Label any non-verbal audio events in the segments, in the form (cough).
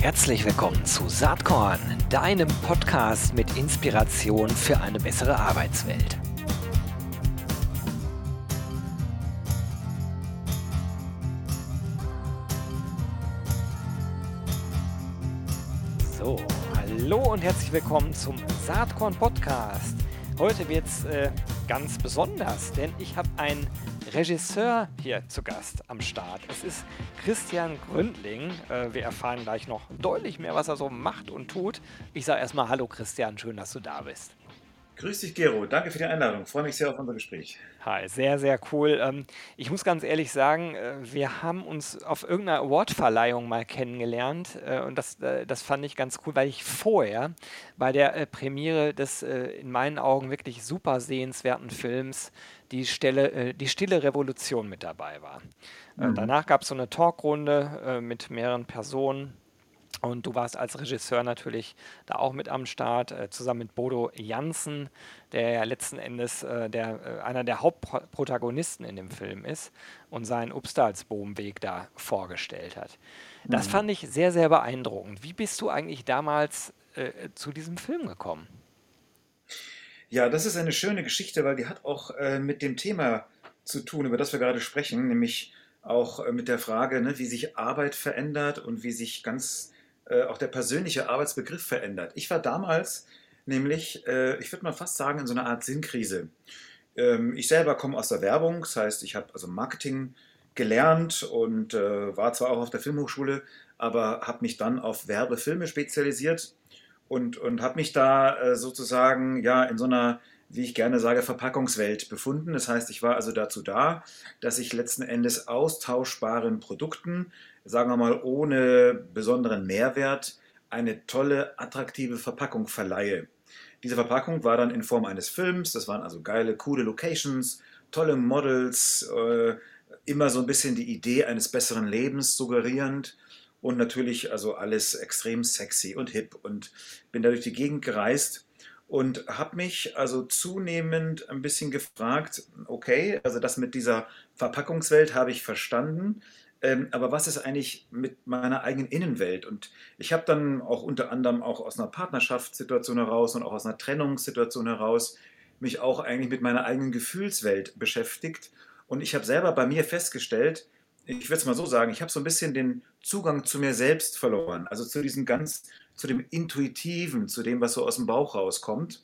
Herzlich willkommen zu Saatkorn, deinem Podcast mit Inspiration für eine bessere Arbeitswelt. So, hallo und herzlich willkommen zum Saatkorn Podcast. Heute wird es äh, ganz besonders, denn ich habe einen Regisseur hier zu Gast am Start. Es ist Christian Gründling. Äh, wir erfahren gleich noch deutlich mehr, was er so macht und tut. Ich sage erstmal Hallo Christian, schön, dass du da bist. Grüß dich, Gero. Danke für die Einladung. Freue mich sehr auf unser Gespräch. Hi, sehr, sehr cool. Ähm, ich muss ganz ehrlich sagen, äh, wir haben uns auf irgendeiner Awardverleihung mal kennengelernt äh, und das, äh, das fand ich ganz cool, weil ich vorher bei der Premiere des in meinen Augen wirklich super sehenswerten Films die, Stelle, die Stille Revolution mit dabei war. Mhm. Danach gab es so eine Talkrunde mit mehreren Personen und du warst als Regisseur natürlich da auch mit am Start, äh, zusammen mit Bodo Janssen, der ja letzten Endes äh, der, äh, einer der Hauptprotagonisten in dem Film ist und seinen Upstalsboom-Weg da vorgestellt hat. Das mhm. fand ich sehr, sehr beeindruckend. Wie bist du eigentlich damals äh, zu diesem Film gekommen? Ja, das ist eine schöne Geschichte, weil die hat auch äh, mit dem Thema zu tun, über das wir gerade sprechen, nämlich auch äh, mit der Frage, ne, wie sich Arbeit verändert und wie sich ganz äh, auch der persönliche Arbeitsbegriff verändert. Ich war damals nämlich, äh, ich würde mal fast sagen, in so einer Art Sinnkrise. Ähm, ich selber komme aus der Werbung, das heißt, ich habe also Marketing gelernt und äh, war zwar auch auf der Filmhochschule, aber habe mich dann auf Werbefilme spezialisiert und, und habe mich da äh, sozusagen ja in so einer wie ich gerne sage, Verpackungswelt befunden. Das heißt, ich war also dazu da, dass ich letzten Endes austauschbaren Produkten sagen wir mal, ohne besonderen Mehrwert eine tolle, attraktive Verpackung verleihe. Diese Verpackung war dann in Form eines Films, das waren also geile, coole Locations, tolle Models, äh, immer so ein bisschen die Idee eines besseren Lebens suggerierend und natürlich also alles extrem sexy und hip und bin da durch die Gegend gereist und habe mich also zunehmend ein bisschen gefragt, okay, also das mit dieser Verpackungswelt habe ich verstanden, ähm, aber was ist eigentlich mit meiner eigenen Innenwelt? Und ich habe dann auch unter anderem auch aus einer Partnerschaftssituation heraus und auch aus einer Trennungssituation heraus mich auch eigentlich mit meiner eigenen Gefühlswelt beschäftigt. Und ich habe selber bei mir festgestellt, ich würde es mal so sagen, ich habe so ein bisschen den Zugang zu mir selbst verloren. Also zu diesem ganz, zu dem Intuitiven, zu dem, was so aus dem Bauch rauskommt.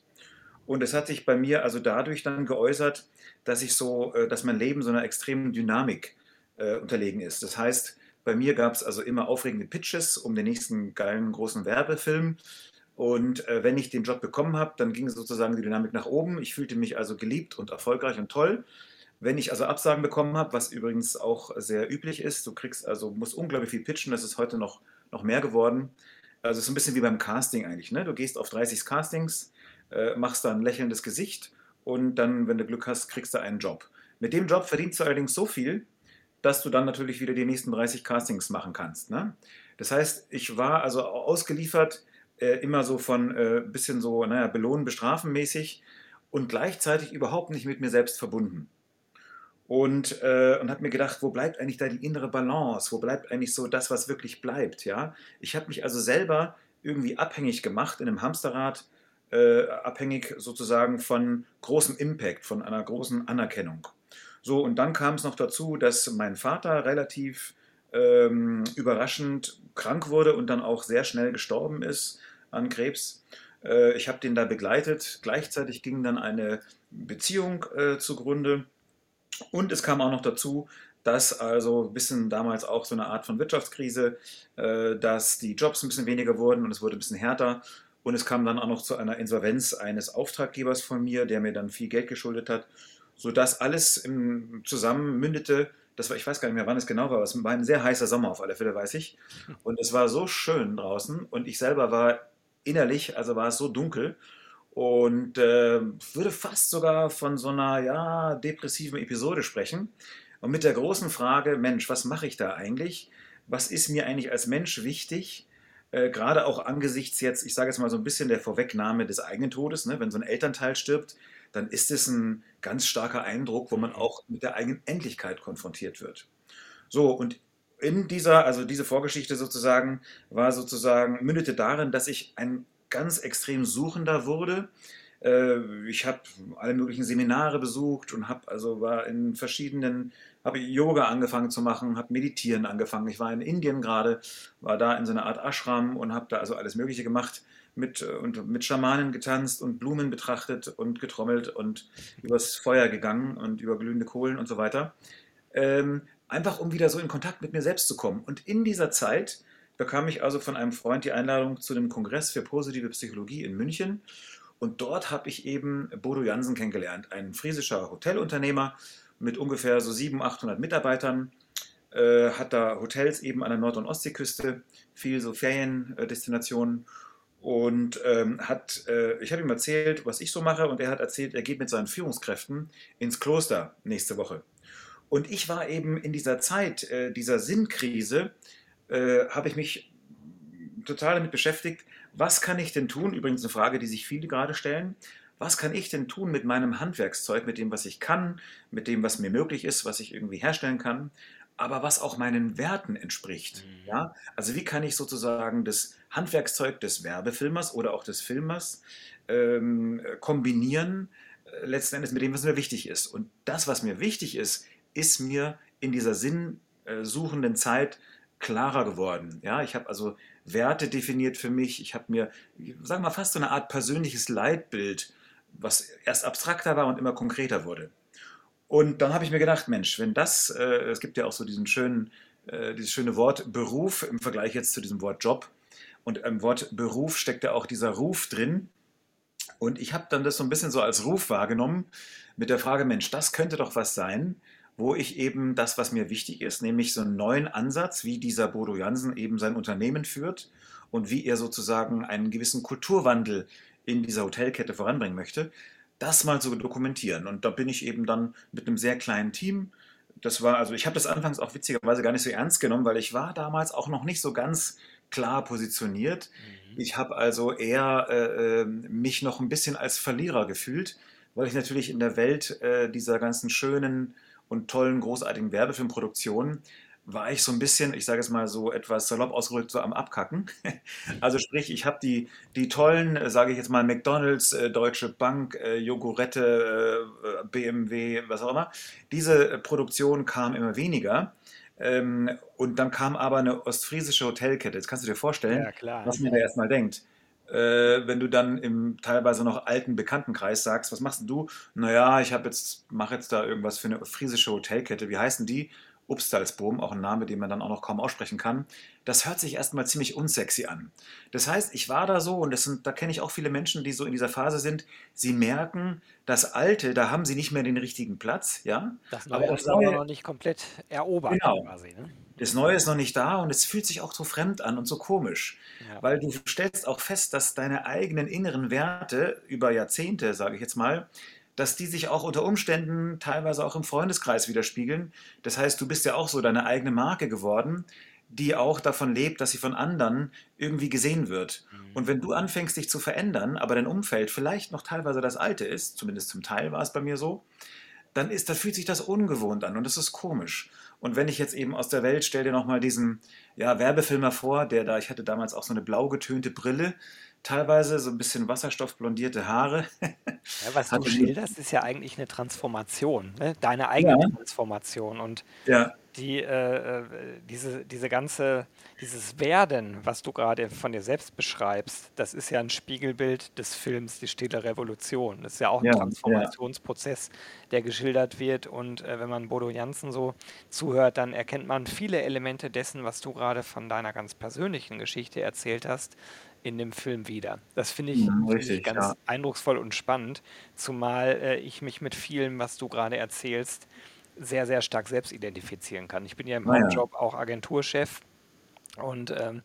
Und es hat sich bei mir also dadurch dann geäußert, dass ich so, äh, dass mein Leben so einer extremen Dynamik äh, unterlegen ist. Das heißt, bei mir gab es also immer aufregende Pitches um den nächsten geilen großen Werbefilm. Und äh, wenn ich den Job bekommen habe, dann ging sozusagen die Dynamik nach oben. Ich fühlte mich also geliebt und erfolgreich und toll. Wenn ich also Absagen bekommen habe, was übrigens auch sehr üblich ist, du kriegst also, musst unglaublich viel pitchen, das ist heute noch, noch mehr geworden. Also es ist ein bisschen wie beim Casting eigentlich. Ne? Du gehst auf 30 Castings, äh, machst da ein lächelndes Gesicht und dann, wenn du Glück hast, kriegst du einen Job. Mit dem Job verdienst du allerdings so viel, dass du dann natürlich wieder die nächsten 30 Castings machen kannst. Ne? Das heißt, ich war also ausgeliefert, äh, immer so von äh, bisschen so, naja, belohnen, bestrafen mäßig und gleichzeitig überhaupt nicht mit mir selbst verbunden. Und, äh, und habe mir gedacht, wo bleibt eigentlich da die innere Balance? Wo bleibt eigentlich so das, was wirklich bleibt? Ja? Ich habe mich also selber irgendwie abhängig gemacht in einem Hamsterrad, äh, abhängig sozusagen von großem Impact, von einer großen Anerkennung. So, und dann kam es noch dazu, dass mein Vater relativ ähm, überraschend krank wurde und dann auch sehr schnell gestorben ist an Krebs. Äh, ich habe den da begleitet. Gleichzeitig ging dann eine Beziehung äh, zugrunde. Und es kam auch noch dazu, dass also ein bisschen damals auch so eine Art von Wirtschaftskrise, äh, dass die Jobs ein bisschen weniger wurden und es wurde ein bisschen härter. Und es kam dann auch noch zu einer Insolvenz eines Auftraggebers von mir, der mir dann viel Geld geschuldet hat sodass alles im, zusammen mündete. Das war, ich weiß gar nicht mehr, wann es genau war, es war ein sehr heißer Sommer auf alle Fälle, weiß ich. Und es war so schön draußen und ich selber war innerlich, also war es so dunkel und äh, würde fast sogar von so einer ja, depressiven Episode sprechen. Und mit der großen Frage, Mensch, was mache ich da eigentlich? Was ist mir eigentlich als Mensch wichtig? Äh, gerade auch angesichts jetzt, ich sage jetzt mal so ein bisschen der Vorwegnahme des eigenen Todes, ne? wenn so ein Elternteil stirbt, dann ist es ein ganz starker Eindruck, wo man mhm. auch mit der eigenen Endlichkeit konfrontiert wird. So, und in dieser, also diese Vorgeschichte sozusagen, war sozusagen, mündete darin, dass ich ein ganz extrem Suchender wurde. Äh, ich habe alle möglichen Seminare besucht und habe also war in verschiedenen, habe Yoga angefangen zu machen, habe Meditieren angefangen. Ich war in Indien gerade, war da in so einer Art Ashram und habe da also alles Mögliche gemacht mit, und mit Schamanen getanzt und Blumen betrachtet und getrommelt und übers Feuer gegangen und über glühende Kohlen und so weiter. Ähm, einfach um wieder so in Kontakt mit mir selbst zu kommen. Und in dieser Zeit bekam ich also von einem Freund die Einladung zu dem Kongress für positive Psychologie in München. Und dort habe ich eben Bodo Jansen kennengelernt, ein friesischer Hotelunternehmer mit ungefähr so 700, 800 Mitarbeitern. Äh, hat da Hotels eben an der Nord- und Ostseeküste, viel so Feriendestinationen und ähm, hat, äh, ich habe ihm erzählt, was ich so mache und er hat erzählt, er geht mit seinen Führungskräften ins Kloster nächste Woche. Und ich war eben in dieser Zeit, äh, dieser Sinnkrise, äh, habe ich mich total damit beschäftigt, was kann ich denn tun? Übrigens eine Frage, die sich viele gerade stellen. Was kann ich denn tun mit meinem Handwerkszeug, mit dem, was ich kann, mit dem, was mir möglich ist, was ich irgendwie herstellen kann, aber was auch meinen Werten entspricht? Mhm. Ja? Also wie kann ich sozusagen das Handwerkszeug des Werbefilmers oder auch des Filmers ähm, kombinieren, äh, letzten Endes mit dem, was mir wichtig ist? Und das, was mir wichtig ist, ist mir in dieser sinnsuchenden Zeit klarer geworden. Ja, ich habe also Werte definiert für mich. Ich habe mir, sagen wir mal, fast so eine Art persönliches Leitbild, was erst abstrakter war und immer konkreter wurde. Und dann habe ich mir gedacht, Mensch, wenn das, äh, es gibt ja auch so diesen schönen, äh, dieses schöne Wort Beruf im Vergleich jetzt zu diesem Wort Job. Und im Wort Beruf steckt ja auch dieser Ruf drin. Und ich habe dann das so ein bisschen so als Ruf wahrgenommen mit der Frage, Mensch, das könnte doch was sein, wo ich eben das, was mir wichtig ist, nämlich so einen neuen Ansatz, wie dieser Bodo Jansen eben sein Unternehmen führt und wie er sozusagen einen gewissen Kulturwandel in dieser Hotelkette voranbringen möchte, das mal zu dokumentieren. Und da bin ich eben dann mit einem sehr kleinen Team. Das war, also ich habe das anfangs auch witzigerweise gar nicht so ernst genommen, weil ich war damals auch noch nicht so ganz klar positioniert. Mhm. Ich habe also eher äh, ähm, mich noch ein bisschen als Verlierer gefühlt, weil ich natürlich in der Welt äh, dieser ganzen schönen und tollen, großartigen Werbefilmproduktionen war ich so ein bisschen, ich sage es mal so etwas salopp ausgerückt, so am Abkacken. (laughs) Also sprich, ich habe die, die tollen, äh, sage ich jetzt mal, McDonalds, äh, Deutsche Bank, äh, Jogurette, BMW, was auch immer. Diese Produktion kam immer weniger. Ähm, und dann kam aber eine ostfriesische Hotelkette. Jetzt kannst du dir vorstellen, ja, was man da erstmal denkt äh, wenn du dann im teilweise noch alten Bekanntenkreis sagst, was machst du? Naja, ich habe jetzt, mache jetzt da irgendwas für eine friesische Hotelkette. Wie heißen die? Upstalsboom, auch ein Name, den man dann auch noch kaum aussprechen kann. Das hört sich erstmal ziemlich unsexy an. Das heißt, ich war da so und das sind, da kenne ich auch viele Menschen, die so in dieser Phase sind. Sie merken, das Alte, da haben sie nicht mehr den richtigen Platz, ja. Das Neue aber das ist Neue, noch nicht komplett erobert genau. quasi. Ne? Das Neue ist noch nicht da und es fühlt sich auch so fremd an und so komisch, ja. weil du stellst auch fest, dass deine eigenen inneren Werte über Jahrzehnte, sage ich jetzt mal, dass die sich auch unter Umständen teilweise auch im Freundeskreis widerspiegeln. Das heißt, du bist ja auch so deine eigene Marke geworden, die auch davon lebt, dass sie von anderen irgendwie gesehen wird. Mhm. Und wenn du anfängst, dich zu verändern, aber dein Umfeld vielleicht noch teilweise das alte ist, zumindest zum Teil war es bei mir so, dann ist, da fühlt sich das ungewohnt an und das ist komisch. Und wenn ich jetzt eben aus der Welt, stell dir nochmal diesen ja, Werbefilmer vor, der da, ich hatte damals auch so eine blau getönte Brille, teilweise so ein bisschen wasserstoffblondierte Haare. (laughs) Ja, was du schilderst, ist ja eigentlich eine Transformation, ne? deine eigene ja. Transformation. Und ja. Die, äh, äh, diese, diese ganze, dieses Werden, was du gerade von dir selbst beschreibst, das ist ja ein Spiegelbild des Films Die Stille Revolution. Das ist ja auch ein Transformationsprozess, der geschildert wird. Und äh, wenn man Bodo Jansen so zuhört, dann erkennt man viele Elemente dessen, was du gerade von deiner ganz persönlichen Geschichte erzählt hast in dem Film wieder. Das finde ich, ja, find ich, ganz ja. eindrucksvoll und spannend, zumal äh, ich mich mit vielem, was du gerade erzählst, sehr, sehr stark selbst identifizieren kann. Ich bin ja im ah, Hauptjob ja. auch Agenturchef und ähm,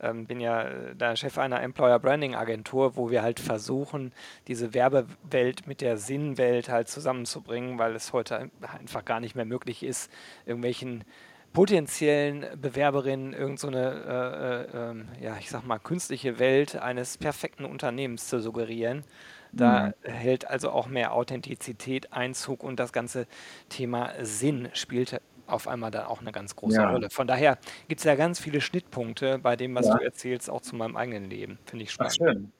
ähm, bin ja äh, der Chef einer Employer Branding Agentur, wo wir halt versuchen, diese Werbewelt mit der Sinnwelt halt zusammenzubringen, weil es heute einfach gar nicht mehr möglich ist, irgendwelchen potenziellen Bewerberinnen irgendeine, so äh, äh, ja, ich sag mal, künstliche Welt eines perfekten Unternehmens zu suggerieren. Da mhm. hält also auch mehr Authentizität Einzug und das ganze Thema Sinn spielt auf einmal dann auch eine ganz große Ja, Rolle. Von daher gibt es ja ganz viele Schnittpunkte bei dem, was du ja. erzählst, auch zu meinem eigenen Leben. Finde ich Ach spannend. schön.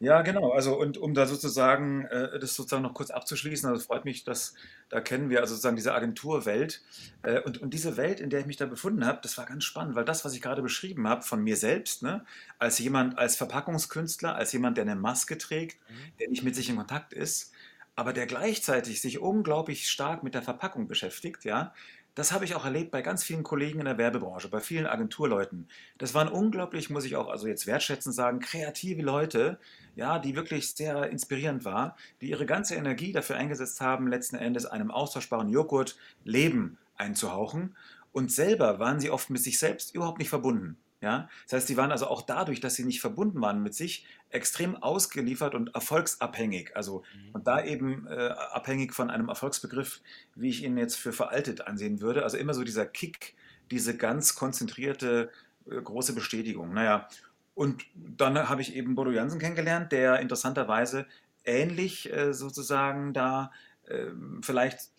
Ja, genau. Also und um da sozusagen äh, das sozusagen noch kurz abzuschließen, also freut mich, dass da kennen wir also sozusagen diese Agenturwelt äh, und, und diese Welt, in der ich mich da befunden habe, das war ganz spannend, weil das, was ich gerade beschrieben habe von mir selbst, ne, als jemand, als Verpackungskünstler, als jemand, der eine Maske trägt, Mhm. der nicht mit sich in Kontakt ist, aber der gleichzeitig sich unglaublich stark mit der Verpackung beschäftigt, ja, das habe ich auch erlebt bei ganz vielen Kollegen in der Werbebranche, bei vielen Agenturleuten. Das waren unglaublich, muss ich auch also jetzt wertschätzend sagen, kreative Leute, ja, die wirklich sehr inspirierend war, die ihre ganze Energie dafür eingesetzt haben, letzten Endes einem austauschbaren Joghurt Leben einzuhauchen. Und selber waren sie oft mit sich selbst überhaupt nicht verbunden. Ja? Das heißt, sie waren also auch dadurch, dass sie nicht verbunden waren mit sich, extrem ausgeliefert und erfolgsabhängig. Also Mhm. und da eben äh, abhängig von einem Erfolgsbegriff, wie ich ihn jetzt für veraltet ansehen würde. Also immer so dieser Kick, diese ganz konzentrierte äh, große Bestätigung. Naja, und dann habe ich eben Bodo Jansen kennengelernt, der interessanterweise ähnlich äh, sozusagen da ähm, vielleicht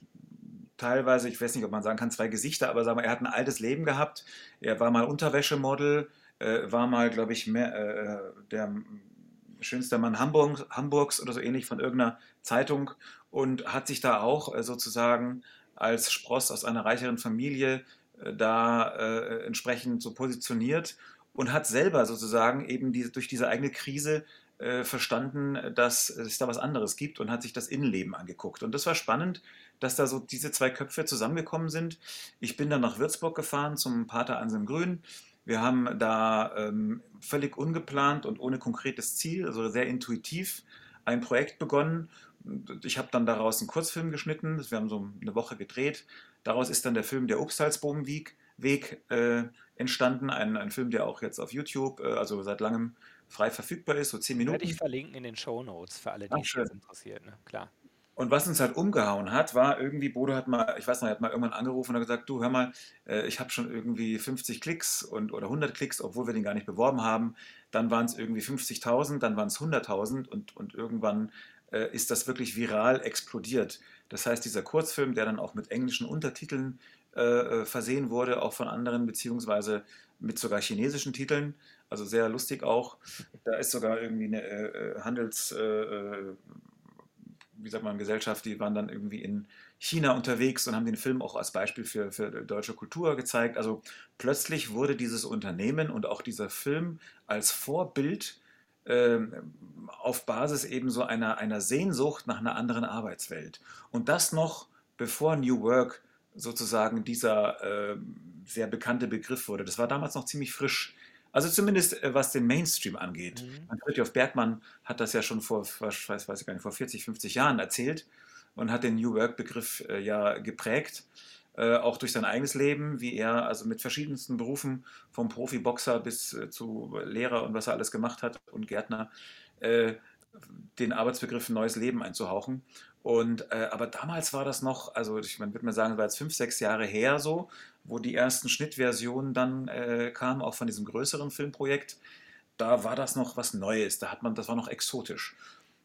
teilweise, ich weiß nicht, ob man sagen kann, zwei Gesichter, aber sagen wir, er hat ein altes Leben gehabt. Er war mal Unterwäschemodel, äh, war mal, glaube ich, mehr, äh, der schönste Mann Hamburg, Hamburgs oder so ähnlich von irgendeiner Zeitung und hat sich da auch äh, sozusagen als Spross aus einer reicheren Familie äh, da äh, entsprechend so positioniert und hat selber sozusagen eben diese, durch diese eigene Krise äh, verstanden, dass es da was anderes gibt und hat sich das Innenleben angeguckt. Und das war spannend, dass da so diese zwei Köpfe zusammengekommen sind. Ich bin dann nach Würzburg gefahren zum Pater Anselm Grün. Wir haben da ähm, völlig ungeplant und ohne konkretes Ziel, also sehr intuitiv, ein Projekt begonnen. Ich habe dann daraus einen Kurzfilm geschnitten. Wir haben so eine Woche gedreht. Daraus ist dann der Film Der Upsalzbobenweg Weg, äh, entstanden. Ein, ein Film, der auch jetzt auf YouTube, äh, also seit langem frei verfügbar ist, so zehn Werde ich Minuten. verlinken in den Show Notes für alle, die Ach, es interessiert. Ne? Klar. Und was uns halt umgehauen hat, war irgendwie, Bodo hat mal, ich weiß noch, er hat mal irgendwann angerufen und hat gesagt, du hör mal, äh, ich habe schon irgendwie 50 Klicks und, oder 100 Klicks, obwohl wir den gar nicht beworben haben. Dann waren es irgendwie 50.000, dann waren es 100.000 und, und irgendwann äh, ist das wirklich viral explodiert. Das heißt, dieser Kurzfilm, der dann auch mit englischen Untertiteln äh, äh, versehen wurde, auch von anderen, beziehungsweise mit sogar chinesischen Titeln, also sehr lustig auch. Da ist sogar irgendwie eine äh, äh, Handels, wie sagt man, Gesellschaft, die waren dann irgendwie in China unterwegs und haben den Film auch als Beispiel für, für deutsche Kultur gezeigt. Also plötzlich wurde dieses Unternehmen und auch dieser Film als Vorbild ähm, auf Basis eben so einer, einer Sehnsucht nach einer anderen Arbeitswelt. Und das noch bevor New Work sozusagen dieser äh, sehr bekannte Begriff wurde. Das war damals noch ziemlich frisch. Also zumindest äh, was den Mainstream angeht. Mhm. Fritjof Bergmann hat das ja schon vor, weiß, weiß ich gar nicht, vor 40, 50 Jahren erzählt und hat den New Work-Begriff äh, ja geprägt, äh, auch durch sein eigenes Leben, wie er also mit verschiedensten Berufen, vom Profiboxer bis äh, zu Lehrer und was er alles gemacht hat und Gärtner, äh, den Arbeitsbegriff neues Leben einzuhauchen. Und, äh, aber damals war das noch, also ich man würde mal sagen, war jetzt fünf, sechs Jahre her so, wo die ersten Schnittversionen dann äh, kamen, auch von diesem größeren Filmprojekt. Da war das noch was Neues, da hat man, das war noch exotisch.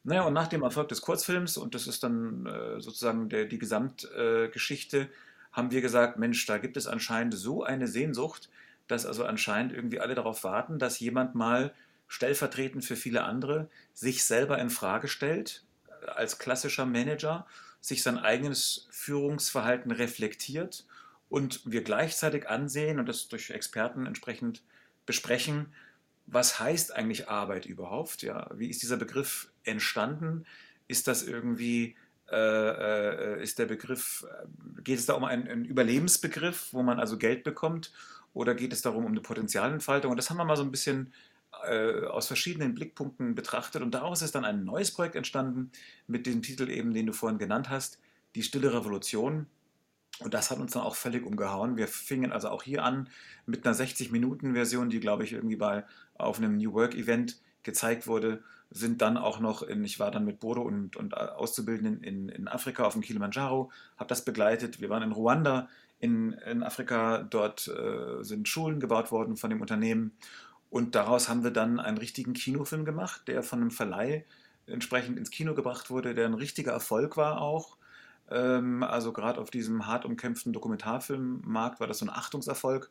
Naja, und nach dem Erfolg des Kurzfilms, und das ist dann äh, sozusagen der, die Gesamtgeschichte, äh, haben wir gesagt, Mensch, da gibt es anscheinend so eine Sehnsucht, dass also anscheinend irgendwie alle darauf warten, dass jemand mal stellvertretend für viele andere sich selber in Frage stellt, als klassischer Manager, sich sein eigenes Führungsverhalten reflektiert und wir gleichzeitig ansehen und das durch Experten entsprechend besprechen, was heißt eigentlich Arbeit überhaupt? Ja, wie ist dieser Begriff entstanden? Ist das irgendwie, äh, äh, ist der Begriff, geht es da um einen, einen, Überlebensbegriff, wo man also Geld bekommt? Oder geht es darum um eine Potenzialentfaltung? Und das haben wir mal so ein bisschen äh, aus verschiedenen Blickpunkten betrachtet. Und daraus ist dann ein neues Projekt entstanden mit dem Titel eben, den du vorhin genannt hast, Die Stille Revolution. Und das hat uns dann auch völlig umgehauen. Wir fingen also auch hier an mit einer 60-Minuten-Version, die, glaube ich, irgendwie bei, auf einem New Work-Event gezeigt wurde. Sind dann auch noch in, ich war dann mit Bodo und, und Auszubildenden in, in Afrika auf dem Kilimanjaro, habe das begleitet. Wir waren in Ruanda, in, in Afrika. Dort äh, sind Schulen gebaut worden von dem Unternehmen. Und daraus haben wir dann einen richtigen Kinofilm gemacht, der von einem Verleih entsprechend ins Kino gebracht wurde, der ein richtiger Erfolg war auch Ähm, also gerade auf diesem hart umkämpften Dokumentarfilmmarkt war das so ein Achtungserfolg.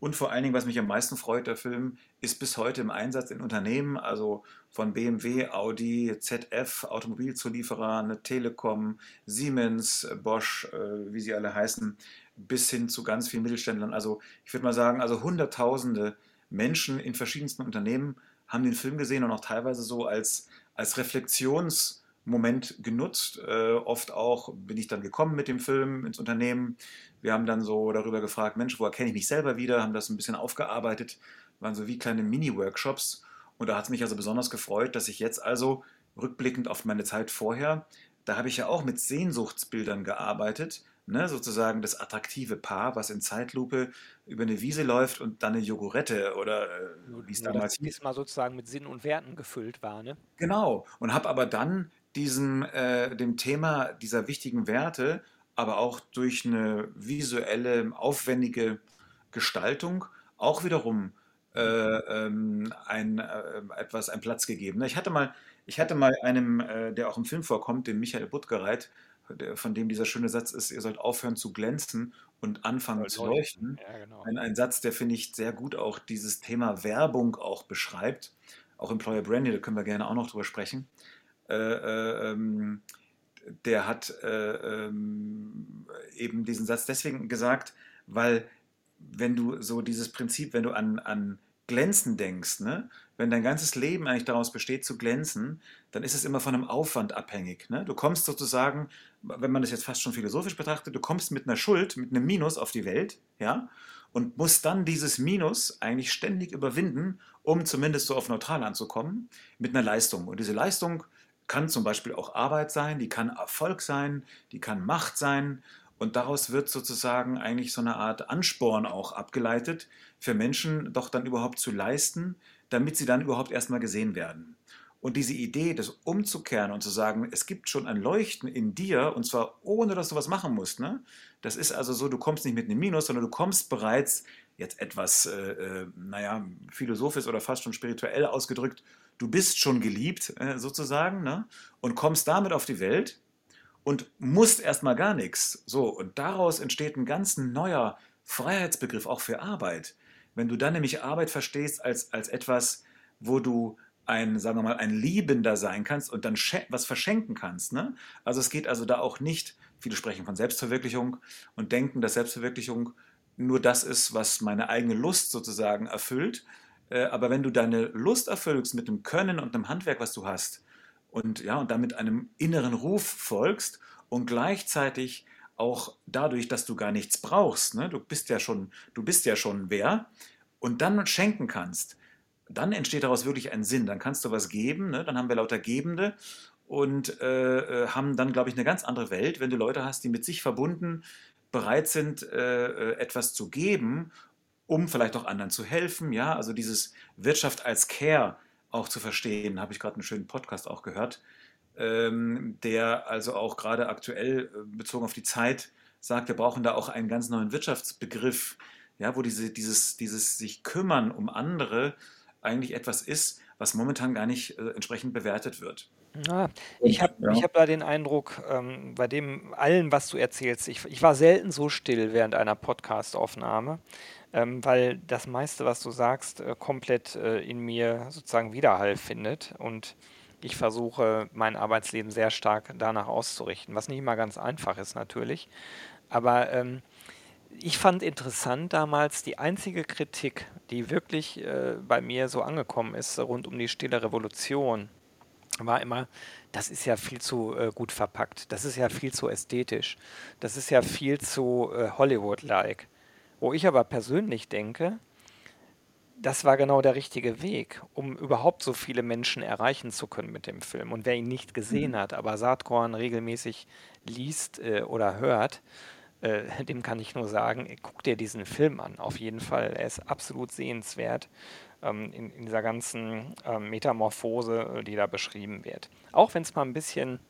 Und vor allen Dingen, was mich am meisten freut, der Film ist bis heute im Einsatz in Unternehmen, also von BMW, Audi, ZF, Automobilzulieferer, eine Telekom, Siemens, Bosch, äh, wie sie alle heißen, bis hin zu ganz vielen Mittelständlern. Also ich würde mal sagen, also Hunderttausende Menschen in verschiedensten Unternehmen haben den Film gesehen und auch teilweise so als, als Reflexionsmoment genutzt. Äh, oft auch bin ich dann gekommen mit dem Film ins Unternehmen. Wir haben dann so darüber gefragt, Mensch, wo erkenne ich mich selber wieder? Haben das ein bisschen aufgearbeitet, waren so wie kleine Mini-Workshops. Und da hat es mich also besonders gefreut, dass ich jetzt also rückblickend auf meine Zeit vorher, da habe ich ja auch mit Sehnsuchtsbildern gearbeitet ne, sozusagen das attraktive Paar, was in Zeitlupe über eine Wiese läuft und dann eine Jogurette oder äh, wie es damals hieß. mal sozusagen mit Sinn und Werten gefüllt war, ne? Genau. Und habe aber dann diesem, äh, dem Thema dieser wichtigen Werte, aber auch durch eine visuelle, aufwendige Gestaltung auch wiederum äh, ähm, ein, äh, etwas, einen Platz gegeben. Ich hatte mal, ich hatte mal einem, äh, der auch im Film vorkommt, dem Michael Buttgereit, von dem dieser schöne Satz ist, ihr sollt aufhören zu glänzen und anfangen zu leuchten. Ja, genau. ein, ein, Satz, der finde ich sehr gut auch dieses Thema Werbung auch beschreibt. Auch Employer Branding, da können wir gerne auch noch drüber sprechen. Äh, äh, ähm, der hat äh, ähm, eben diesen Satz deswegen gesagt, weil wenn du so dieses Prinzip, wenn du an, an Glänzen denkst, ne? Wenn dein ganzes Leben eigentlich daraus besteht zu glänzen, dann ist es immer von einem Aufwand abhängig. Ne? Du kommst sozusagen, wenn man das jetzt fast schon philosophisch betrachtet, du kommst mit einer Schuld, mit einem Minus auf die Welt, ja, und musst dann dieses Minus eigentlich ständig überwinden, um zumindest so auf neutral anzukommen, mit einer Leistung. Und diese Leistung kann zum Beispiel auch Arbeit sein, die kann Erfolg sein, die kann Macht sein. Und daraus wird sozusagen eigentlich so eine Art Ansporn auch abgeleitet, für Menschen doch dann überhaupt zu leisten, damit sie dann überhaupt erstmal gesehen werden. Und diese Idee, das umzukehren und zu sagen, es gibt schon ein Leuchten in dir, und zwar ohne, dass du was machen musst. Ne? Das ist also so, du kommst nicht mit einem Minus, sondern du kommst bereits, jetzt etwas, äh, äh, naja, philosophisch oder fast schon spirituell ausgedrückt, du bist schon geliebt, äh, sozusagen, ne? und kommst damit auf die Welt und musst erstmal gar nichts. So, und daraus entsteht ein ganz neuer Freiheitsbegriff auch für Arbeit. Wenn du dann nämlich Arbeit verstehst als, als etwas, wo du ein, sagen wir mal, ein Liebender sein kannst und dann was verschenken kannst. Ne? Also es geht also da auch nicht, viele sprechen von Selbstverwirklichung und denken, dass Selbstverwirklichung nur das ist, was meine eigene Lust sozusagen erfüllt. Äh, aber wenn du deine Lust erfüllst mit dem Können und dem Handwerk, was du hast, und ja, und damit einem inneren Ruf folgst und gleichzeitig auch dadurch, dass du gar nichts brauchst, ne? du bist ja schon, du bist ja schon wer, und dann schenken kannst, dann entsteht daraus wirklich ein Sinn. Dann kannst du was geben, ne? dann haben wir lauter Gebende und äh, äh haben dann, glaube ich, eine ganz andere Welt, wenn du Leute hast, die mit sich verbunden bereit sind, äh, äh, etwas zu geben, um vielleicht auch anderen zu helfen. Ja, also dieses Wirtschaft als Care auch zu verstehen, habe ich gerade einen schönen Podcast auch gehört ähm, der also auch gerade aktuell äh, bezogen auf die Zeit sagt, wir brauchen da auch einen ganz neuen Wirtschaftsbegriff, ja, wo diese, dieses, dieses sich kümmern um andere eigentlich etwas ist, was momentan gar nicht äh, entsprechend bewertet wird. Ja, ich habe ja. hab da den Eindruck, ähm, bei dem allen, was du erzählst, ich, ich war selten so still während einer Podcastaufnahme, ähm, weil das meiste, was du sagst, äh, komplett äh, in mir sozusagen Widerhall findet. Und ich versuche mein Arbeitsleben sehr stark danach auszurichten, was nicht immer ganz einfach ist natürlich. Aber ähm, ich fand interessant damals die einzige Kritik, die wirklich äh, bei mir so angekommen ist rund um die stille Revolution, war immer, das ist ja viel zu äh, gut verpackt, das ist ja viel zu ästhetisch, das ist ja viel zu äh, Hollywood-like. Wo ich aber persönlich denke, das war genau der richtige Weg, um überhaupt so viele Menschen erreichen zu können mit dem Film. Und wer ihn nicht gesehen mhm. hat, aber Saatkorn regelmäßig liest äh, oder hört, äh, (laughs) dem kann ich nur sagen, guck dir diesen Film an. Auf jeden Fall. Er ist absolut sehenswert ähm, in, in, dieser ganzen ähm, Metamorphose, äh, die da beschrieben wird. Auch wenn es mal ein bisschen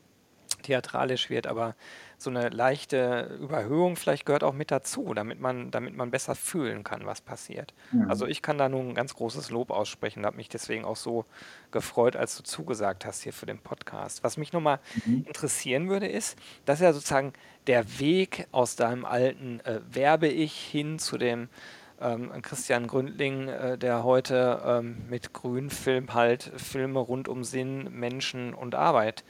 theatralisch wird, aber so eine leichte Überhöhung vielleicht gehört auch mit dazu, damit man, damit man besser fühlen kann, was passiert. Also Mhm. ich kann da nun ein ganz großes Lob aussprechen und habe mich deswegen auch so gefreut, als du zugesagt hast hier für den Podcast. Was mich nochmal Mhm. interessieren würde, ist, dass ja sozusagen der Weg aus deinem alten äh, Werbe-Ich hin zu dem ähm, Christian Gründling, äh, der heute ähm, mit Grünfilm halt Filme rund um Sinn, Menschen und Arbeit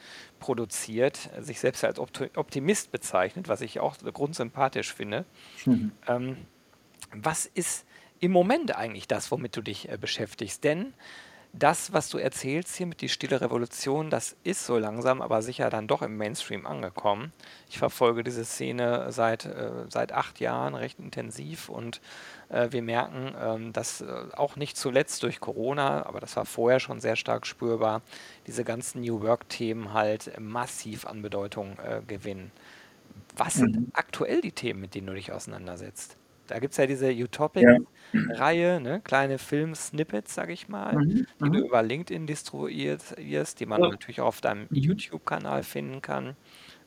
produziert, sich selbst als Opti- Optimist bezeichnet, was ich auch grundsympathisch finde. Mhm. Ähm, was ist im Moment eigentlich das, womit du dich äh, beschäftigst? Denn das, was du erzählst hier mit die stille Revolution, das ist so langsam, aber sicher dann doch im Mainstream angekommen. Ich verfolge diese Szene seit, äh, seit acht Jahren recht intensiv und äh, wir merken, ähm, dass äh, auch nicht zuletzt durch Corona, aber das war vorher schon sehr stark spürbar, diese ganzen New Work-Themen halt massiv an Bedeutung äh, gewinnen. Was sind Mhm. aktuell die Themen, mit denen du dich auseinandersetzt? Da gibt es ja diese Ja. (clears throat) Utopic-Reihe, ne? kleine Film-Snippets, sag ich mal, Mhm. die du Mhm. über LinkedIn distribuierst, die man Ja. natürlich auch auf deinem Mhm. YouTube-Kanal finden kann,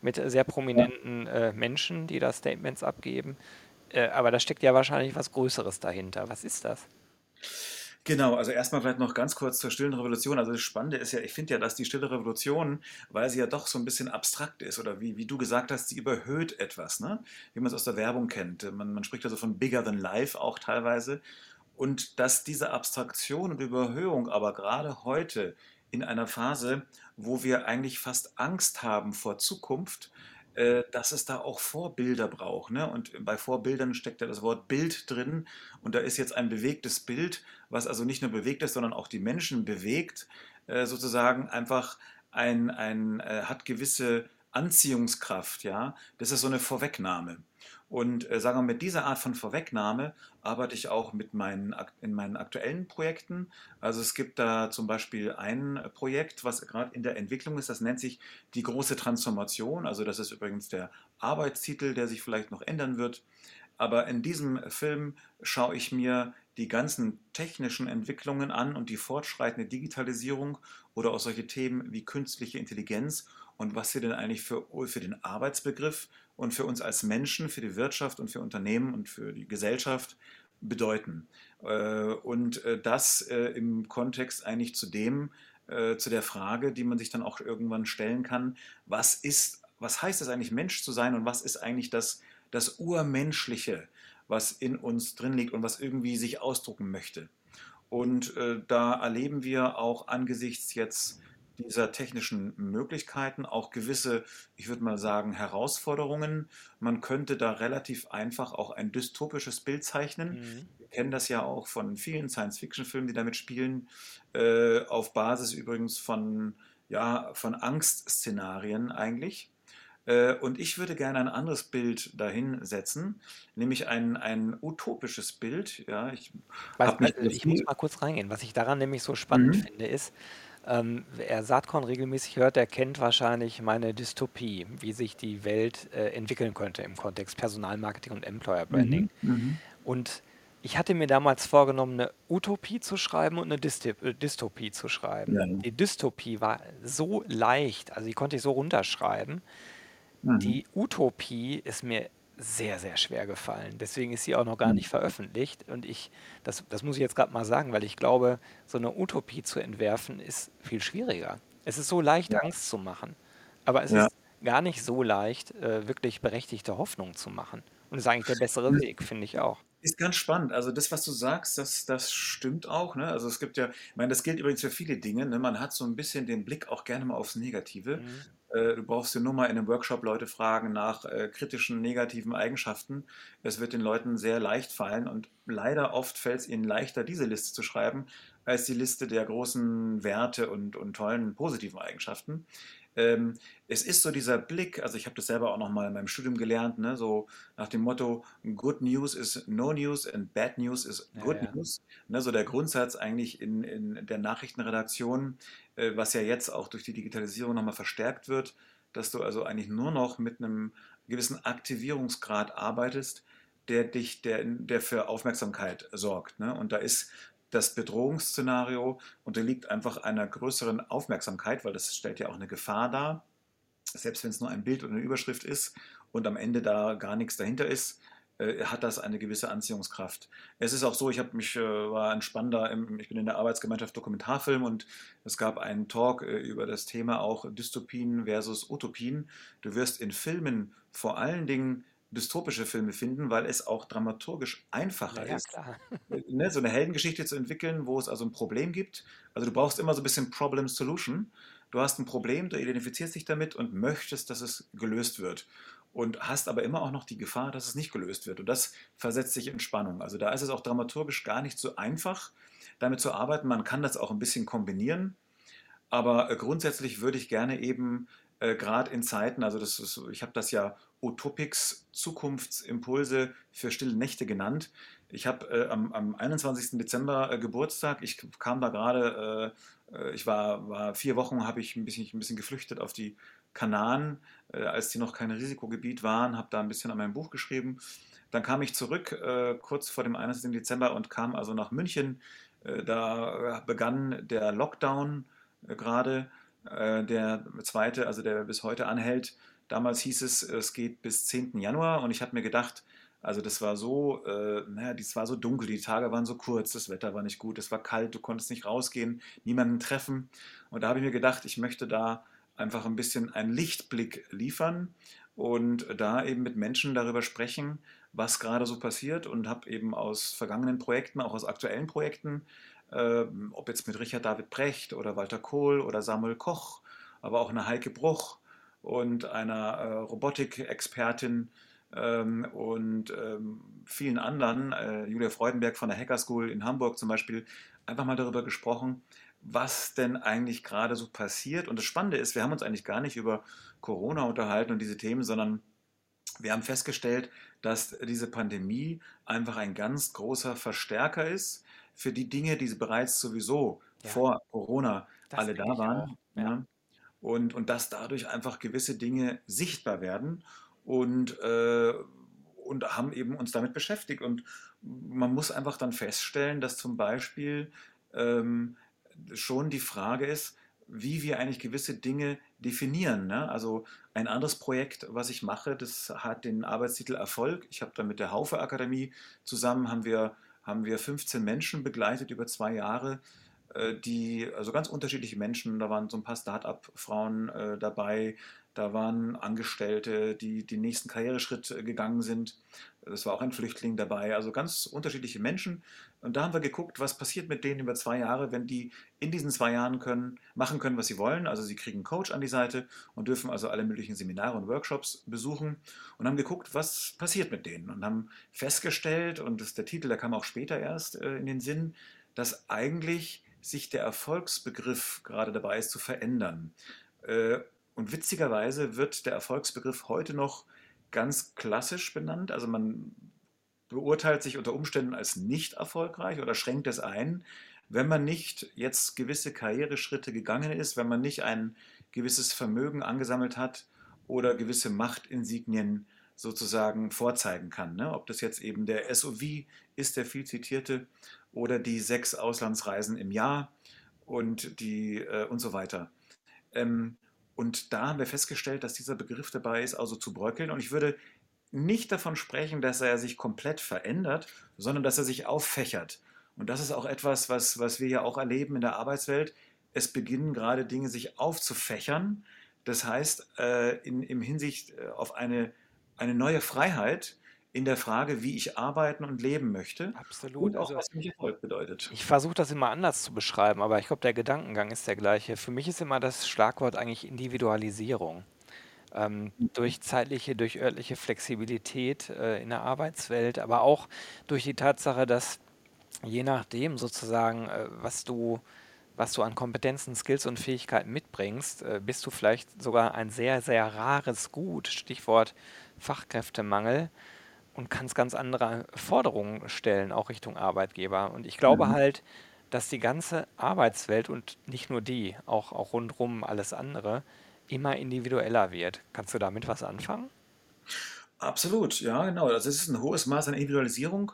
mit sehr prominenten äh, Menschen, die da Statements abgeben. Äh, aber da steckt ja wahrscheinlich was Größeres dahinter. Was ist das? Genau, also erstmal vielleicht noch ganz kurz zur stillen Revolution. Also das Spannende ist ja, ich finde ja, dass die stille Revolution, weil sie ja doch so ein bisschen abstrakt ist oder wie, wie du gesagt hast, sie überhöht etwas, ne? Wie man es aus der Werbung kennt. Man, man spricht also von bigger than life auch teilweise. Und dass diese Abstraktion und Überhöhung aber gerade heute in einer Phase, wo wir eigentlich fast Angst haben vor Zukunft, dass es da auch Vorbilder braucht. Ne? Und bei Vorbildern steckt ja das Wort Bild drin. Und da ist jetzt ein bewegtes Bild, was also nicht nur bewegt ist, sondern auch die Menschen bewegt, äh, sozusagen einfach ein, ein, äh, hat gewisse Anziehungskraft. Ja? Das ist so eine Vorwegnahme. Und äh, sagen wir, mit dieser Art von Vorwegnahme arbeite ich auch mit meinen, in meinen aktuellen Projekten. Also es gibt da zum Beispiel ein Projekt, was gerade in der Entwicklung ist, das nennt sich die große Transformation. Also das ist übrigens der Arbeitstitel, der sich vielleicht noch ändern wird. Aber in diesem Film schaue ich mir die ganzen technischen Entwicklungen an und die fortschreitende Digitalisierung oder auch solche Themen wie künstliche Intelligenz und was sie denn eigentlich für, für den Arbeitsbegriff und für uns als Menschen, für die Wirtschaft und für Unternehmen und für die Gesellschaft bedeuten. Äh, Und äh, das äh, im Kontext eigentlich zu dem, zu der Frage, die man sich dann auch irgendwann stellen kann, was ist, was heißt es eigentlich Mensch zu sein und was ist eigentlich das, das Urmenschliche, was in uns drin liegt und was irgendwie sich ausdrucken möchte. Und da erleben wir auch angesichts jetzt dieser technischen Möglichkeiten auch gewisse, ich würde mal sagen, Herausforderungen. Man könnte da relativ einfach auch ein dystopisches Bild zeichnen. Mhm. Wir kennen das ja auch von vielen Science-Fiction-Filmen, die damit spielen, äh, auf Basis übrigens von, ja, von Angstszenarien eigentlich. Äh, Und ich würde gerne ein anderes Bild dahin setzen, nämlich ein, ein utopisches Bild. Ja, ich Weiß, äh, ich muss mal kurz reingehen. Was ich daran nämlich so spannend Mhm. finde, ist, ähm, wer Saatkorn regelmäßig hört, der kennt wahrscheinlich meine Dystopie, wie sich die Welt äh, entwickeln könnte im Kontext Personalmarketing und Employer Branding. Mhm. Mhm. Und ich hatte mir damals vorgenommen, eine Utopie zu schreiben und eine äh, Dystopie zu schreiben. Ja. Die Dystopie war so leicht, also die konnte ich so runterschreiben. Mhm. Die Utopie ist mir sehr, sehr schwer gefallen. Deswegen ist sie auch noch gar nicht veröffentlicht. Und ich, das, das muss ich jetzt gerade mal sagen, weil ich glaube, so eine Utopie zu entwerfen ist viel schwieriger. Es ist so leicht, Ja. Angst zu machen. Aber es Ja. ist gar nicht so leicht, äh, wirklich berechtigte Hoffnung zu machen. Und das ist eigentlich der bessere Weg, finde ich auch. Ist ganz spannend. Also das, was du sagst, das, das stimmt auch. Ne? Also es gibt ja, ich meine, das gilt übrigens für viele Dinge. Ne? Man hat so ein bisschen den Blick auch gerne mal aufs Negative. Mhm. Äh, du brauchst dir nur mal in einem Workshop Leute fragen nach äh, kritischen, negativen Eigenschaften. Es wird den Leuten sehr leicht fallen und leider oft fällt es ihnen leichter, diese Liste zu schreiben, als die Liste der großen Werte und, und tollen positiven Eigenschaften. Ähm, es ist so dieser Blick, also ich habe das selber auch noch mal in meinem Studium gelernt, ne, so nach dem Motto, Good News is no news and bad news is Ja, good ja. news. Ne, so der Grundsatz eigentlich in, in der Nachrichtenredaktion, äh, was ja jetzt auch durch die Digitalisierung nochmal verstärkt wird, dass du also eigentlich nur noch mit einem gewissen Aktivierungsgrad arbeitest, der dich, der, der für Aufmerksamkeit sorgt. Ne? Und da ist das Bedrohungsszenario unterliegt einfach einer größeren Aufmerksamkeit, weil das stellt ja auch eine Gefahr dar. selbst wenn es nur ein Bild oder eine Überschrift ist und am Ende da gar nichts dahinter ist, äh, hat das eine gewisse Anziehungskraft. Es ist auch so, ich habe mich äh, war im, ich bin in der Arbeitsgemeinschaft Dokumentarfilm und es gab einen Talk äh, über das Thema auch Dystopien versus Utopien. Du wirst in Filmen vor allen Dingen dystopische Filme finden, weil es auch dramaturgisch einfacher Ja, ist, klar. ne, so eine Heldengeschichte zu entwickeln, wo es also ein Problem gibt. Also du brauchst immer so ein bisschen Problem Solution. Du hast ein Problem, du identifizierst dich damit und möchtest, dass es gelöst wird. Und hast aber immer auch noch die Gefahr, dass es nicht gelöst wird. Und das versetzt sich in Spannung. Also da ist es auch dramaturgisch gar nicht so einfach, damit zu arbeiten. Man kann das auch ein bisschen kombinieren. Aber äh, grundsätzlich würde ich gerne eben äh, gerade in Zeiten, also das ist, ich habe das ja Utopics Zukunftsimpulse für stille Nächte genannt. Ich habe äh, am, am 21. Dezember äh, Geburtstag. Ich kam da gerade, äh, äh, ich war, war vier Wochen, habe ich ein bisschen, ein bisschen geflüchtet auf die Kanaren, äh, als die noch kein Risikogebiet waren, habe da ein bisschen an meinem Buch geschrieben. Dann kam ich zurück äh, kurz vor dem 21. Dezember und kam also nach München. Da begann der Lockdown gerade, der zweite, also der bis heute anhält. Damals hieß es, es geht bis 10. Januar und ich habe mir gedacht, also das war so, äh, naja, das war so dunkel, die Tage waren so kurz, das Wetter war nicht gut, es war kalt, du konntest nicht rausgehen, niemanden treffen. Und da habe ich mir gedacht, ich möchte da einfach ein bisschen einen Lichtblick liefern und da eben mit Menschen darüber sprechen, was gerade so passiert und habe eben aus vergangenen Projekten, auch aus aktuellen Projekten, äh, ob jetzt mit Richard David Brecht oder Walter Kohl oder Samuel Koch, aber auch eine Heike Bruch und einer äh, Robotikexpertin ähm, und ähm, vielen anderen, äh, Julia Freudenberg von der Hacker School in Hamburg zum Beispiel, einfach mal darüber gesprochen, was denn eigentlich gerade so passiert. Und das Spannende ist, wir haben uns eigentlich gar nicht über Corona unterhalten und diese Themen, sondern wir haben festgestellt, dass diese Pandemie einfach ein ganz großer Verstärker ist für die Dinge, die bereits sowieso Ja, vor Corona das alle da waren. Ja. Ja? Und, und dass dadurch einfach gewisse Dinge sichtbar werden und, äh, und haben eben uns damit beschäftigt. Und man muss einfach dann feststellen, dass zum Beispiel ähm, schon die Frage ist, wie wir eigentlich gewisse Dinge definieren. Ne? Also ein anderes Projekt, was ich mache, das hat den Arbeitstitel Erfolg. Ich habe da mit der Haufe Akademie zusammen, haben wir, haben wir 15 Menschen begleitet über zwei Jahre, die, also ganz unterschiedliche Menschen, da waren so ein paar Start-up-Frauen äh, dabei, da waren Angestellte, die den nächsten Karriereschritt äh, gegangen sind. Es war auch ein Flüchtling dabei, also ganz unterschiedliche Menschen. Und da haben wir geguckt, was passiert mit denen über zwei Jahre, wenn die in diesen zwei Jahren können, machen können, was sie wollen. Also sie kriegen einen Coach an die Seite und dürfen also alle möglichen Seminare und Workshops besuchen und haben geguckt, was passiert mit denen und haben festgestellt, und das ist der Titel, der kam auch später erst äh, in den Sinn, dass eigentlich sich der Erfolgsbegriff gerade dabei ist zu verändern. Äh, und witzigerweise wird der Erfolgsbegriff heute noch ganz klassisch benannt. Also man beurteilt sich unter Umständen als nicht erfolgreich oder schränkt es ein, wenn man nicht jetzt gewisse Karriereschritte gegangen ist, wenn man nicht ein gewisses Vermögen angesammelt hat oder gewisse Machtinsignien sozusagen vorzeigen kann. Ne? Ob das jetzt eben der SOV ist, der viel zitierte, oder die sechs Auslandsreisen im Jahr und, die, äh, und so weiter. Ähm, und da haben wir festgestellt, dass dieser Begriff dabei ist, also zu bröckeln. Und ich würde nicht davon sprechen, dass er sich komplett verändert, sondern dass er sich auffächert. Und das ist auch etwas, was, was wir ja auch erleben in der Arbeitswelt. Es beginnen gerade Dinge sich aufzufächern. Das heißt, äh, in, in Hinsicht äh, auf eine, eine neue Freiheit in der Frage, wie ich arbeiten und leben möchte Absolut. und auch, Also was für mich Erfolg bedeutet. ich versuche das immer anders zu beschreiben, aber ich glaube, der Gedankengang ist der gleiche. Für mich ist immer das Schlagwort eigentlich Individualisierung. Ähm, durch zeitliche, durch örtliche Flexibilität äh, in der Arbeitswelt, aber auch durch die Tatsache, dass je nachdem sozusagen, äh, was du, was du an Kompetenzen, Skills und Fähigkeiten mitbringst, äh, bist du vielleicht sogar ein sehr, sehr rares Gut, Stichwort Fachkräftemangel, und kannst ganz andere Forderungen stellen, auch Richtung Arbeitgeber. Und ich glaube Mhm. halt, dass die ganze Arbeitswelt und nicht nur die, auch, auch rundrum alles andere, immer individueller wird. Kannst du damit was anfangen? Absolut, ja, genau. Also es ist ein hohes Maß an Individualisierung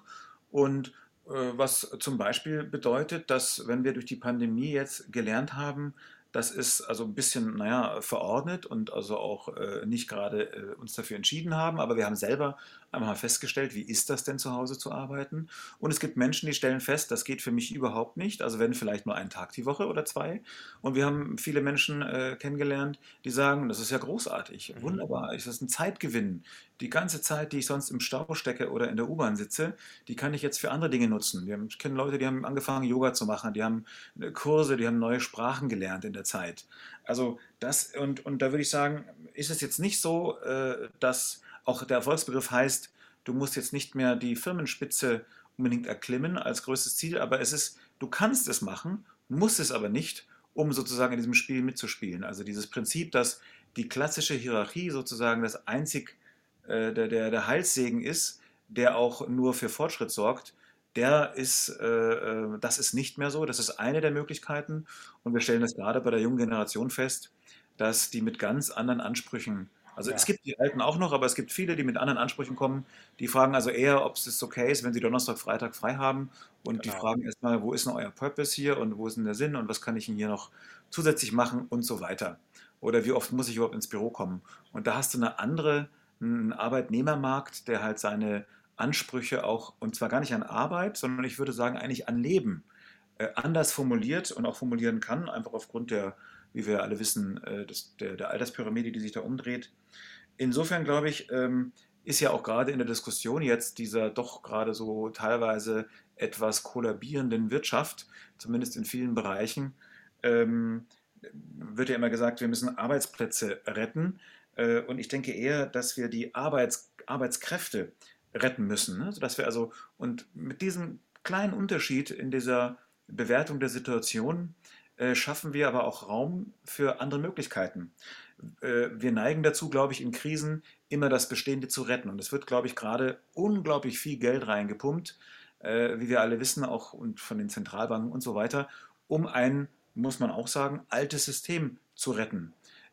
und äh, was zum Beispiel bedeutet, dass wenn wir durch die Pandemie jetzt gelernt haben, das ist also ein bisschen, naja, verordnet und also auch äh, nicht gerade äh, uns dafür entschieden haben, aber wir haben selber einmal mal festgestellt, wie ist das denn zu Hause zu arbeiten? Und es gibt Menschen, die stellen fest, das geht für mich überhaupt nicht, also wenn vielleicht nur einen Tag die Woche oder zwei. Und wir haben viele Menschen äh, kennengelernt, die sagen, das ist ja großartig, mhm. wunderbar, ist das ein Zeitgewinn. Die ganze Zeit, die ich sonst im Stau stecke oder in der U-Bahn sitze, die kann ich jetzt für andere Dinge nutzen. Wir kennen Leute, die haben angefangen, Yoga zu machen, die haben äh, Kurse, die haben neue Sprachen gelernt in der Zeit. Also das, und, und da würde ich sagen, ist es jetzt nicht so, äh, dass auch der Erfolgsbegriff heißt, du musst jetzt nicht mehr die Firmenspitze unbedingt erklimmen als größtes Ziel, aber es ist, du kannst es machen, musst es aber nicht, um sozusagen in diesem Spiel mitzuspielen. Also dieses Prinzip, dass die klassische Hierarchie sozusagen das einzig äh, der, der, der Heilssegen ist, der auch nur für Fortschritt sorgt, der ist, äh, äh, das ist nicht mehr so. Das ist eine der Möglichkeiten. Und wir stellen das gerade bei der jungen Generation fest, dass die mit ganz anderen Ansprüchen, also ja. es gibt die Alten auch noch, aber es gibt viele, die mit anderen Ansprüchen kommen. Die fragen also eher, ob es okay ist, wenn sie Donnerstag, Freitag frei haben. Und genau. die fragen erstmal, wo ist denn euer Purpose hier und wo ist denn der Sinn und was kann ich denn hier noch zusätzlich machen und so weiter. Oder wie oft muss ich überhaupt ins Büro kommen? Und da hast du eine andere, einen Arbeitnehmermarkt, der halt seine Ansprüche auch, und zwar gar nicht an Arbeit, sondern ich würde sagen eigentlich an Leben, äh, anders formuliert und auch formulieren kann, einfach aufgrund der, wie wir alle wissen, äh, des, der, der, Alterspyramide, die sich da umdreht. Insofern glaube ich, ähm, ist ja auch gerade in der Diskussion jetzt dieser doch gerade so teilweise etwas kollabierenden Wirtschaft, zumindest in vielen Bereichen, ähm, wird ja immer gesagt, wir müssen Arbeitsplätze retten. Äh, und ich denke eher, dass wir die Arbeits, Arbeitskräfte retten müssen. Ne? Sodass wir also, und mit diesem kleinen Unterschied in dieser Bewertung der Situation äh, schaffen wir aber auch Raum für andere Möglichkeiten. Äh, wir neigen dazu, glaube ich, in Krisen immer das Bestehende zu retten. Und es wird, glaube ich, gerade unglaublich viel Geld reingepumpt, äh, wie wir alle wissen, auch von den Zentralbanken und so weiter, um ein, muss man auch sagen, altes System zu retten.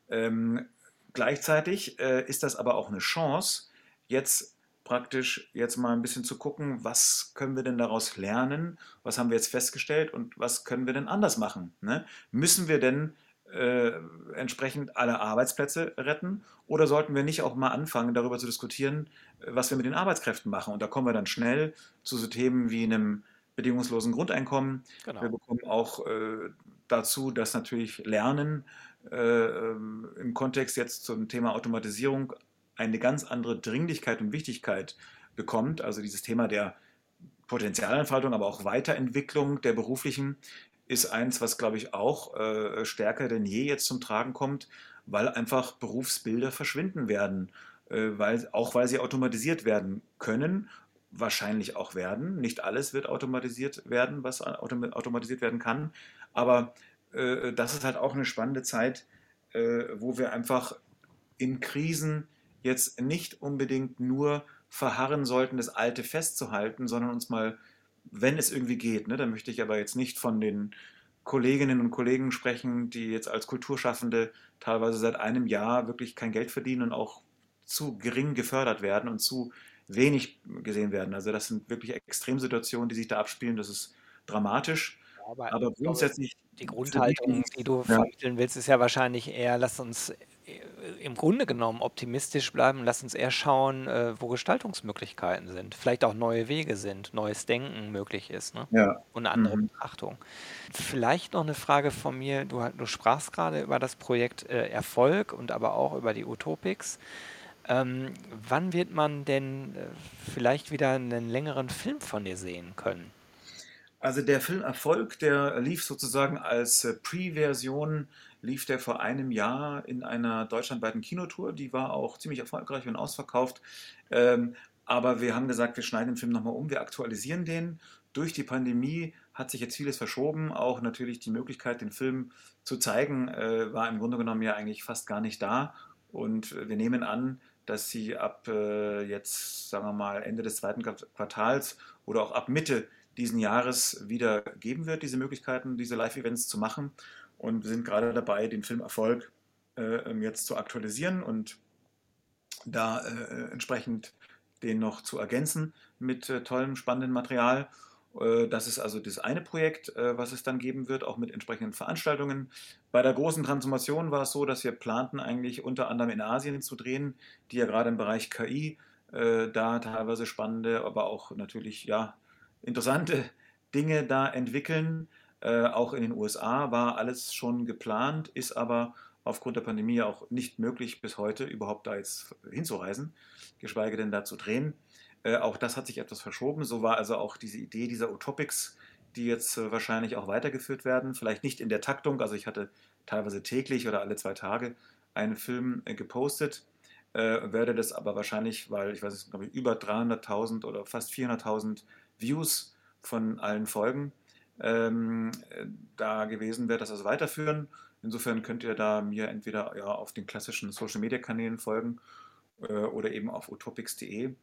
Ähm, gleichzeitig ist das aber auch eine Chance, jetzt praktisch jetzt mal ein bisschen zu gucken, was können wir denn daraus lernen, was haben wir jetzt festgestellt und was können wir denn anders machen. Ne? Müssen wir denn äh, entsprechend alle Arbeitsplätze retten oder sollten wir nicht auch mal anfangen, darüber zu diskutieren, was wir mit den Arbeitskräften machen? Und da kommen wir dann schnell zu so Themen wie einem bedingungslosen Grundeinkommen. Genau. Wir bekommen auch äh, dazu, dass natürlich Lernen äh, im Kontext jetzt zum Thema Automatisierung eine ganz andere Dringlichkeit und Wichtigkeit bekommt. Also dieses Thema der Potenzialentfaltung, aber auch Weiterentwicklung der beruflichen ist eins, was, glaube ich, auch äh, stärker denn je jetzt zum Tragen kommt, weil einfach Berufsbilder verschwinden werden, äh, weil, auch weil sie automatisiert werden können, wahrscheinlich auch werden. Nicht alles wird automatisiert werden, was autom automatisiert werden kann, aber äh, das ist halt auch eine spannende Zeit, äh, wo wir einfach in Krisen jetzt nicht unbedingt nur verharren sollten, das Alte festzuhalten, sondern uns mal, wenn es irgendwie geht, ne, da möchte ich aber jetzt nicht von den Kolleginnen und Kollegen sprechen, die jetzt als Kulturschaffende teilweise seit einem Jahr wirklich kein Geld verdienen und auch zu gering gefördert werden und zu wenig gesehen werden. Also das sind wirklich Extremsituationen, die sich da abspielen. Das ist dramatisch. aber, aber grundsätzlich. Die Grundhaltung, die du ja. vermitteln willst, ist ja wahrscheinlich eher, lass uns im Grunde genommen optimistisch bleiben. Lass uns eher schauen, äh, wo Gestaltungsmöglichkeiten sind. Vielleicht auch neue Wege sind, neues Denken möglich ist ne? ja. und eine andere mhm. Betrachtung. Vielleicht noch eine Frage von mir. Du, du sprachst gerade über das Projekt äh, Erfolg und aber auch über die Utopics. Ähm, wann wird man denn äh, vielleicht wieder einen längeren Film von dir sehen können? Also der Film Erfolg, der lief sozusagen als äh, Pre-Version lief der vor einem Jahr in einer deutschlandweiten Kinotour. Die war auch ziemlich erfolgreich und ausverkauft. Ähm, aber wir haben gesagt, wir schneiden den Film nochmal um, wir aktualisieren den. Durch die Pandemie hat sich jetzt vieles verschoben. Auch natürlich die Möglichkeit, den Film zu zeigen, äh, war im Grunde genommen ja eigentlich fast gar nicht da. Und wir nehmen an, dass sie ab äh, jetzt, sagen wir mal, Ende des zweiten Quartals oder auch ab Mitte diesen Jahres wieder geben wird, diese Möglichkeiten, diese Live-Events zu machen und wir sind gerade dabei, den Film Erfolg äh, ähm, jetzt zu aktualisieren und da äh, entsprechend den noch zu ergänzen mit äh, tollem, spannendem Material. Äh, das ist also das eine Projekt, äh, was es dann geben wird, auch mit entsprechenden Veranstaltungen. Bei der großen Transformation war es so, dass wir planten eigentlich unter anderem in Asien zu drehen, die ja gerade im Bereich KI äh, da teilweise spannende, aber auch natürlich ja interessante Dinge da entwickeln. Auch in den USA war alles schon geplant, ist aber aufgrund der Pandemie auch nicht möglich bis heute überhaupt da jetzt hinzureisen, geschweige denn da zu drehen. Äh, auch das hat sich etwas verschoben. So war also auch diese Idee dieser Utopics, die jetzt äh, wahrscheinlich auch weitergeführt werden. Vielleicht nicht in der Taktung. Also ich hatte teilweise täglich oder alle zwei Tage einen Film äh, gepostet. Äh, werde das aber wahrscheinlich, weil ich weiß es, glaube ich, über 300.000 oder fast 400.000 Views von allen Folgen ähm, äh, da gewesen, werde das also weiterführen. Insofern könnt ihr da mir entweder ja, auf den klassischen Social Media Kanälen folgen äh, oder eben auf utopics.de.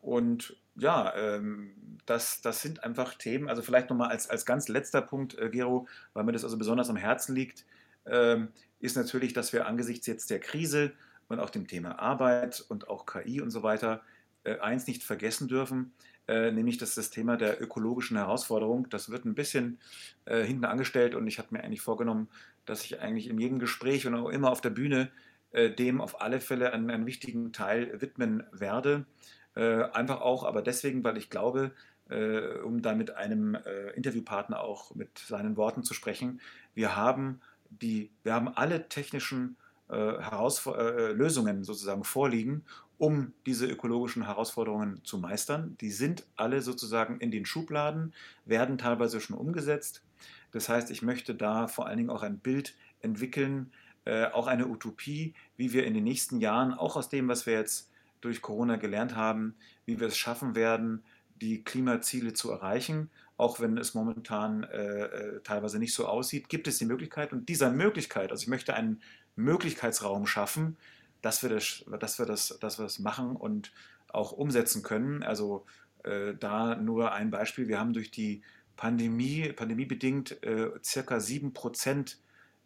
Und ja, ähm, das, das sind einfach Themen, also vielleicht nochmal als, als ganz letzter Punkt, äh, Gero, weil mir das also besonders am Herzen liegt, ähm, ist natürlich, dass wir angesichts jetzt der Krise und auch dem Thema Arbeit und auch KI und so weiter äh, eins nicht vergessen dürfen, äh, nämlich dass das Thema der ökologischen Herausforderung, das wird ein bisschen äh, hinten angestellt und ich habe mir eigentlich vorgenommen, dass ich eigentlich in jedem Gespräch und auch immer auf der Bühne äh, dem auf alle Fälle einen, einen wichtigen Teil widmen werde. Äh, einfach auch, aber deswegen, weil ich glaube, äh, um da mit einem äh, Interviewpartner auch mit seinen Worten zu sprechen, wir haben, die, wir haben alle technischen Lösungen sozusagen vorliegen, um diese ökologischen Herausforderungen zu meistern. Die sind alle sozusagen in den Schubladen, werden teilweise schon umgesetzt. Das heißt, ich möchte da vor allen Dingen auch ein Bild entwickeln, äh, auch eine Utopie, wie wir in den nächsten Jahren, auch aus dem, was wir jetzt durch Corona gelernt haben, wie wir es schaffen werden, die Klimaziele zu erreichen. Auch wenn es momentan äh, äh, teilweise nicht so aussieht, gibt es die Möglichkeit. Und dieser Möglichkeit, also ich möchte einen Möglichkeitsraum schaffen, dass wir das, dass wir das, dass wir das machen und auch umsetzen können. Also äh, da nur ein Beispiel. Wir haben durch die Pandemie, pandemiebedingt äh, circa 7 Prozent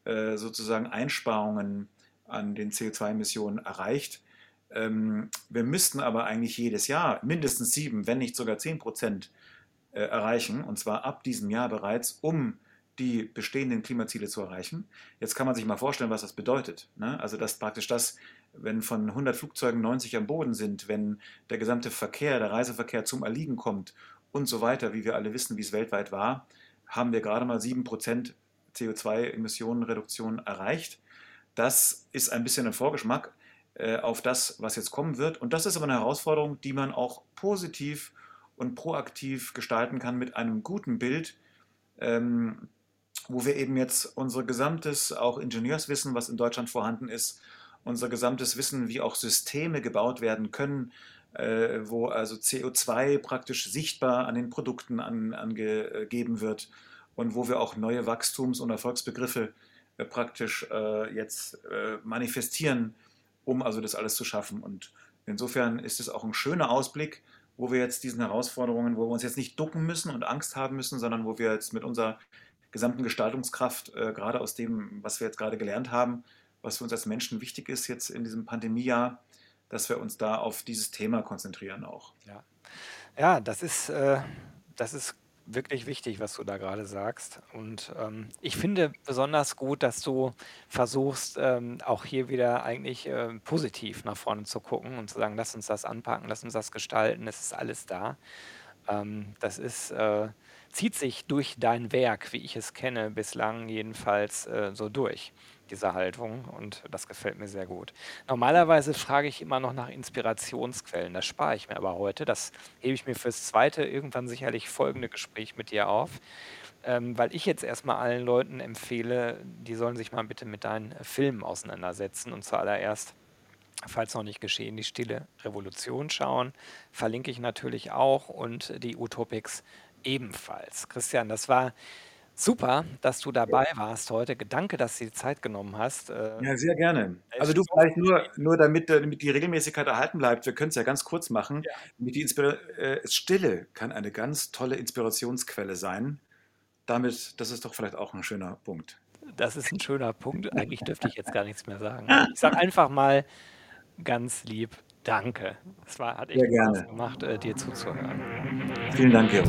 äh, sozusagen Einsparungen an den CO2-Emissionen erreicht. Ähm, wir müssten aber eigentlich jedes Jahr mindestens sieben, wenn nicht sogar zehn Prozent äh, erreichen, und zwar ab diesem Jahr bereits, um die bestehenden Klimaziele zu erreichen. Jetzt kann man sich mal vorstellen, was das bedeutet. Ne? Also dass praktisch das, wenn von 100 Flugzeugen 90 am Boden sind, wenn der gesamte Verkehr, der Reiseverkehr zum Erliegen kommt und so weiter, wie wir alle wissen, wie es weltweit war, haben wir gerade mal 7% CO2-Emissionenreduktion erreicht. Das ist ein bisschen ein Vorgeschmack äh, auf das, was jetzt kommen wird. Und das ist aber eine Herausforderung, die man auch positiv und proaktiv gestalten kann mit einem guten Bild, ähm, wo wir eben jetzt unser gesamtes, auch Ingenieurswissen, was in Deutschland vorhanden ist, unser gesamtes Wissen, wie auch Systeme gebaut werden können, äh, wo also CO2 praktisch sichtbar an den Produkten an, angegeben wird und wo wir auch neue Wachstums- und Erfolgsbegriffe äh, praktisch äh, jetzt äh, manifestieren um also das alles zu schaffen. Und insofern ist es auch ein schöner Ausblick, wo wir jetzt diesen Herausforderungen, wo wir uns jetzt nicht ducken müssen und Angst haben müssen, sondern wo wir jetzt mit unserer gesamten Gestaltungskraft, äh, gerade aus dem, was wir jetzt gerade gelernt haben, was für uns als Menschen wichtig ist jetzt in diesem Pandemiejahr, dass wir uns da auf dieses Thema konzentrieren auch. Ja, ja das ist, äh, das ist wirklich wichtig, was du da gerade sagst. Und ähm, ich finde besonders gut, dass du versuchst, ähm, auch hier wieder eigentlich äh, positiv nach vorne zu gucken und zu sagen, lass uns das anpacken, lass uns das gestalten, es ist alles da. Ähm, das ist, äh, zieht sich durch dein Werk, wie ich es kenne, bislang jedenfalls äh, so durch diese Haltung und das gefällt mir sehr gut. Normalerweise frage ich immer noch nach Inspirationsquellen, das spare ich mir aber heute. Das hebe ich mir fürs zweite, irgendwann sicherlich folgende Gespräch mit dir auf, ähm, weil ich jetzt erstmal allen Leuten empfehle, die sollen sich mal bitte mit deinen Filmen auseinandersetzen und zuallererst falls noch nicht geschehen, die Stille Revolution schauen. Verlinke ich natürlich auch und die Utopics ebenfalls. Christian, das war Super, dass du dabei warst heute. Danke, dass du die Zeit genommen hast. Äh, ja, sehr gerne. Also du vielleicht nur, nur damit, äh, damit die Regelmäßigkeit erhalten bleibt, wir können es ja ganz kurz machen. Ja. die äh, Stille kann eine ganz tolle Inspirationsquelle sein. Damit, das ist doch vielleicht auch ein schöner Punkt. Das ist ein schöner Punkt. Eigentlich dürfte ich jetzt gar nichts mehr sagen. (laughs) Ich sage einfach mal ganz lieb Danke. Es war, hat echt Sehr Spaß gerne. gemacht, äh, dir zuzuhören. Vielen Dank, Gero.